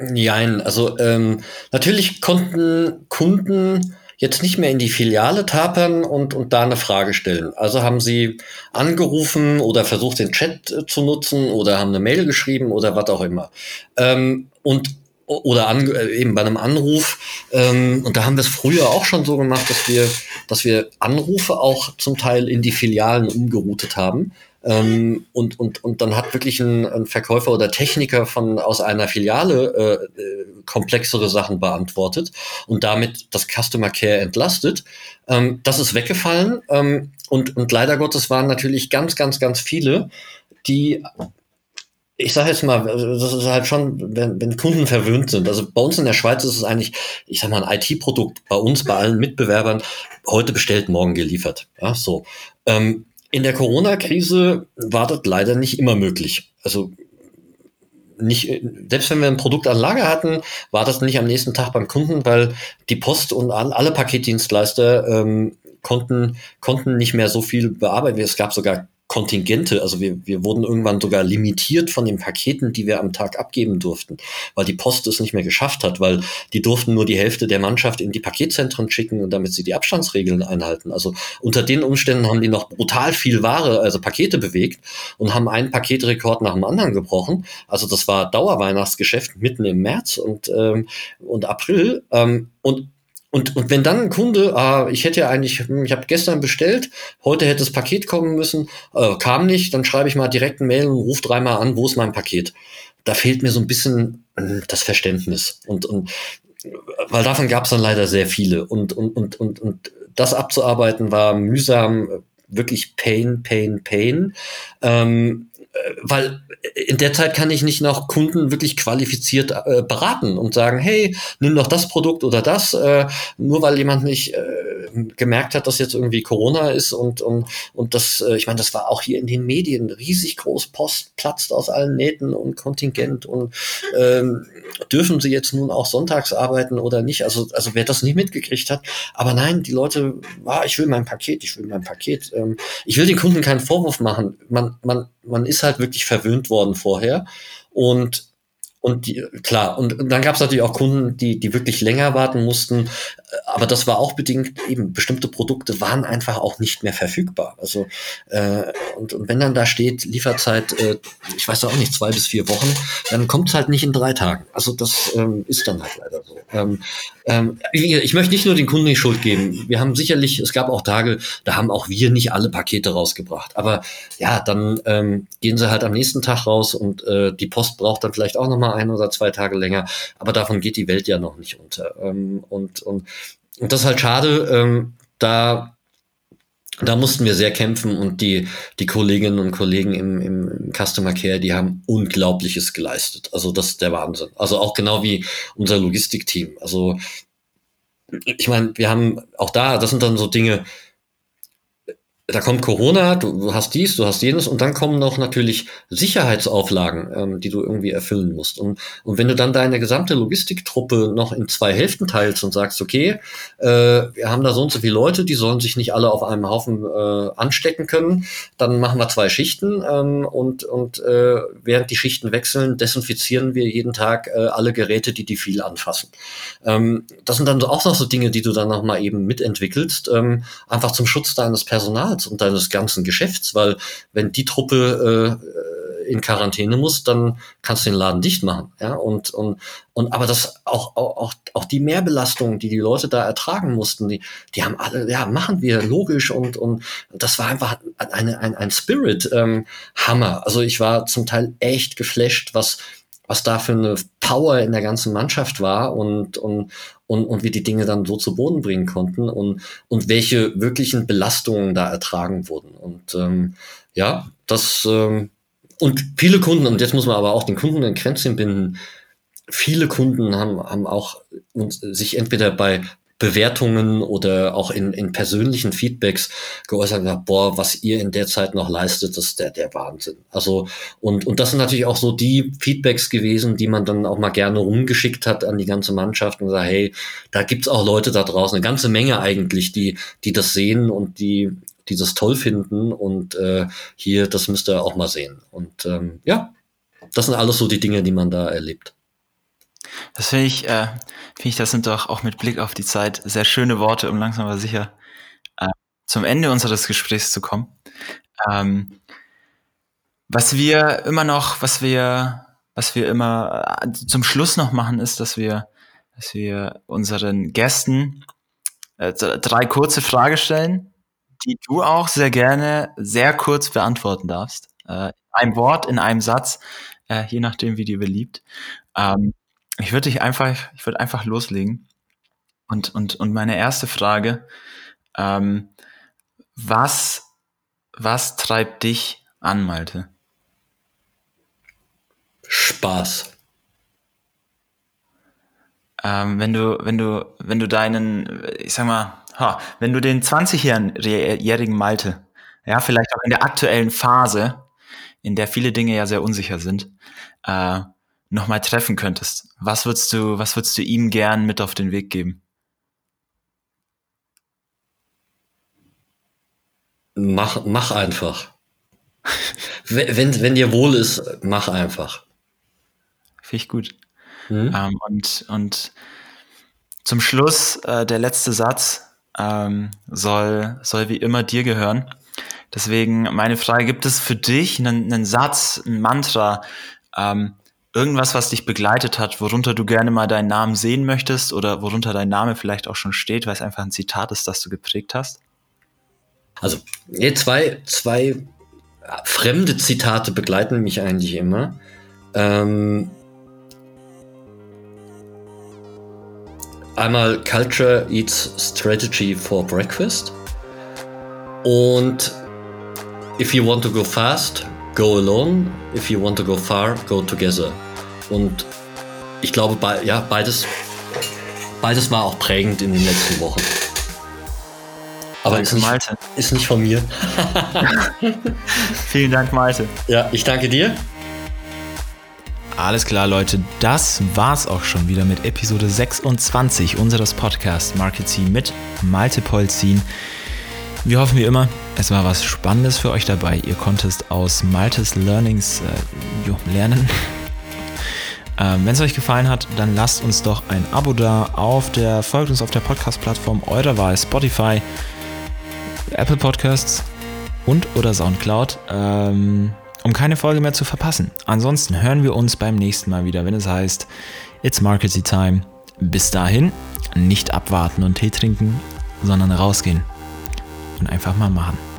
Nein, also ähm, natürlich konnten Kunden jetzt nicht mehr in die Filiale tapern und, und da eine Frage stellen. Also haben sie angerufen oder versucht, den Chat äh, zu nutzen oder haben eine Mail geschrieben oder was auch immer. Ähm, und oder an, äh, eben bei einem Anruf. Ähm, und da haben wir es früher auch schon so gemacht, dass wir, dass wir Anrufe auch zum Teil in die Filialen umgeroutet haben. Ähm, und, und, und dann hat wirklich ein, ein Verkäufer oder Techniker von aus einer Filiale äh, äh, komplexere Sachen beantwortet und damit das Customer Care entlastet. Ähm, das ist weggefallen. Ähm, und, und leider Gottes waren natürlich ganz, ganz, ganz viele, die ich sage jetzt mal, das ist halt schon, wenn, wenn Kunden verwöhnt sind. Also bei uns in der Schweiz ist es eigentlich, ich sag mal, ein IT-Produkt bei uns, bei allen Mitbewerbern, heute bestellt, morgen geliefert. Ja, so. Ähm, in der Corona-Krise war das leider nicht immer möglich. Also nicht, selbst wenn wir ein Produkt an Lager hatten, war das nicht am nächsten Tag beim Kunden, weil die Post und alle Paketdienstleister ähm, konnten, konnten nicht mehr so viel bearbeiten. Es gab sogar Kontingente. Also wir, wir wurden irgendwann sogar limitiert von den Paketen, die wir am Tag abgeben durften, weil die Post es nicht mehr geschafft hat, weil die durften nur die Hälfte der Mannschaft in die Paketzentren schicken und damit sie die Abstandsregeln einhalten. Also unter den Umständen haben die noch brutal viel Ware, also Pakete bewegt und haben einen Paketrekord nach dem anderen gebrochen. Also das war Dauerweihnachtsgeschäft mitten im März und, ähm, und April. Ähm, und und, und wenn dann ein Kunde, ah, ich hätte ja eigentlich, hm, ich habe gestern bestellt, heute hätte das Paket kommen müssen, äh, kam nicht, dann schreibe ich mal direkt ein Mail und rufe dreimal an, wo ist mein Paket? Da fehlt mir so ein bisschen äh, das Verständnis. Und, und weil davon gab es dann leider sehr viele. Und, und, und, und, und das abzuarbeiten war mühsam, wirklich Pain, Pain, Pain. Ähm, weil in der Zeit kann ich nicht noch Kunden wirklich qualifiziert äh, beraten und sagen, hey, nimm doch das Produkt oder das, äh, nur weil jemand nicht äh, gemerkt hat, dass jetzt irgendwie Corona ist und und und das, äh, ich meine, das war auch hier in den Medien riesig groß, Post platzt aus allen Nähten und Kontingent und ähm, dürfen sie jetzt nun auch sonntags arbeiten oder nicht? Also also wer das nicht mitgekriegt hat, aber nein, die Leute, ah, ich will mein Paket, ich will mein Paket. Ähm, ich will den Kunden keinen Vorwurf machen. Man man man ist halt wirklich verwöhnt worden vorher. Und und die, klar, und, und dann gab es natürlich auch Kunden, die, die wirklich länger warten mussten. Aber das war auch bedingt, eben bestimmte Produkte waren einfach auch nicht mehr verfügbar. Also äh, und, und wenn dann da steht, Lieferzeit, äh, ich weiß auch nicht, zwei bis vier Wochen, dann kommt es halt nicht in drei Tagen. Also das ähm, ist dann halt leider so. Ähm, ähm, ich, möchte nicht nur den Kunden die Schuld geben. Wir haben sicherlich, es gab auch Tage, da haben auch wir nicht alle Pakete rausgebracht. Aber ja, dann ähm, gehen sie halt am nächsten Tag raus und äh, die Post braucht dann vielleicht auch nochmal ein oder zwei Tage länger. Aber davon geht die Welt ja noch nicht unter. Ähm, und, und, und das ist halt schade. Ähm, da da mussten wir sehr kämpfen und die, die Kolleginnen und Kollegen im, im Customer Care, die haben Unglaubliches geleistet. Also das ist der Wahnsinn. Also auch genau wie unser Logistikteam. Also ich meine, wir haben auch da, das sind dann so Dinge, da kommt Corona, du hast dies, du hast jenes und dann kommen noch natürlich Sicherheitsauflagen, ähm, die du irgendwie erfüllen musst. Und, und wenn du dann deine gesamte Logistiktruppe noch in zwei Hälften teilst und sagst, okay, äh, wir haben da so und so viele Leute, die sollen sich nicht alle auf einem Haufen äh, anstecken können, dann machen wir zwei Schichten ähm, und, und äh, während die Schichten wechseln, desinfizieren wir jeden Tag äh, alle Geräte, die die viel anfassen. Ähm, das sind dann auch noch so Dinge, die du dann noch mal eben mitentwickelst, ähm, einfach zum Schutz deines Personals Personals und deines ganzen Geschäfts, weil wenn die Truppe äh, in Quarantäne muss, dann kannst du den Laden dicht machen. Ja, und, und, und aber das auch, auch, auch die Mehrbelastungen, die die Leute da ertragen mussten, die, die haben alle, ja, machen wir logisch und, und das war einfach eine, ein, ein Spirit ähm. Also ich war zum Teil echt geflasht, was was da für eine Power in der ganzen Mannschaft war und, und, und, und wir die Dinge dann so zu Boden bringen konnten und, und welche wirklichen Belastungen da ertragen wurden. Und ähm, ja, das ähm, und viele Kunden, und jetzt muss man aber auch den Kunden in Kränzchen binden, viele Kunden haben, haben auch uns, sich entweder bei Bewertungen oder auch in, in persönlichen Feedbacks geäußert hat, boah, was ihr in der Zeit noch leistet, das ist der, der Wahnsinn. Also, und, und das sind natürlich auch so die Feedbacks gewesen, die man dann auch mal gerne rumgeschickt hat an die ganze Mannschaft und sagt, hey, da gibt's auch Leute da draußen, eine ganze Menge eigentlich, die, die das sehen und die, die das toll finden und äh, hier, das müsst ihr auch mal sehen. Und ähm, ja, das sind alles so die Dinge, die man da erlebt. Das finde ich, äh, finde ich, das sind doch auch mit Blick auf die Zeit sehr schöne Worte, um langsam aber sicher äh, zum Ende unseres Gesprächs zu kommen. Ähm, was wir immer noch, was wir was wir immer äh, zum Schluss noch machen, ist, dass wir, dass wir unseren Gästen äh, drei kurze Fragen stellen, die du auch sehr gerne sehr kurz beantworten darfst. Äh, ein Wort in einem Satz, äh, je nachdem, wie dir beliebt. Ähm, ich würde dich einfach, ich würde einfach loslegen. Und, und, und meine erste Frage, ähm, was, was treibt dich an, Malte? Spaß. Ähm, wenn du, wenn du, wenn du deinen, ich sag mal, ha, wenn du den 20-jährigen Malte, ja, vielleicht auch in der aktuellen Phase, in der viele Dinge ja sehr unsicher sind, äh, nochmal treffen könntest, was würdest du, was würdest du ihm gern mit auf den Weg geben? Mach, mach einfach. *laughs* wenn, wenn dir wohl ist, mach einfach. Finde ich gut. Mhm. Ähm, und, und zum Schluss, äh, der letzte Satz ähm, soll, soll wie immer dir gehören. Deswegen meine Frage, gibt es für dich einen, einen Satz, ein Mantra, ähm, irgendwas, was dich begleitet hat, worunter du gerne mal deinen Namen sehen möchtest oder worunter dein Name vielleicht auch schon steht, weil es einfach ein Zitat ist, das du geprägt hast? Also, nee, zwei, zwei fremde Zitate begleiten mich eigentlich immer. Ähm, einmal Culture Eats Strategy for Breakfast und If you want to go fast, go alone. If you want to go far, go together. Und ich glaube, be ja, beides, beides war auch prägend in den letzten Wochen. Aber ist nicht, Malte. ist nicht von mir. *laughs* Vielen Dank, Malte. Ja, ich danke dir. Alles klar, Leute, das war's auch schon wieder mit Episode 26 unseres Podcasts Marketing mit Malte Polzin. Wir hoffen wie immer, es war was Spannendes für euch dabei. Ihr konntet aus Maltes Learnings äh, lernen. *laughs* Ähm, Wenn es euch gefallen hat, dann lasst uns doch ein Abo da auf der, folgt uns auf der Podcast-Plattform eurer Wahl, Spotify, Apple Podcasts und oder Soundcloud. Ähm, um keine Folge mehr zu verpassen. Ansonsten hören wir uns beim nächsten Mal wieder, wenn es heißt It's Marketing Time. Bis dahin, nicht abwarten und Tee trinken, sondern rausgehen und einfach mal machen.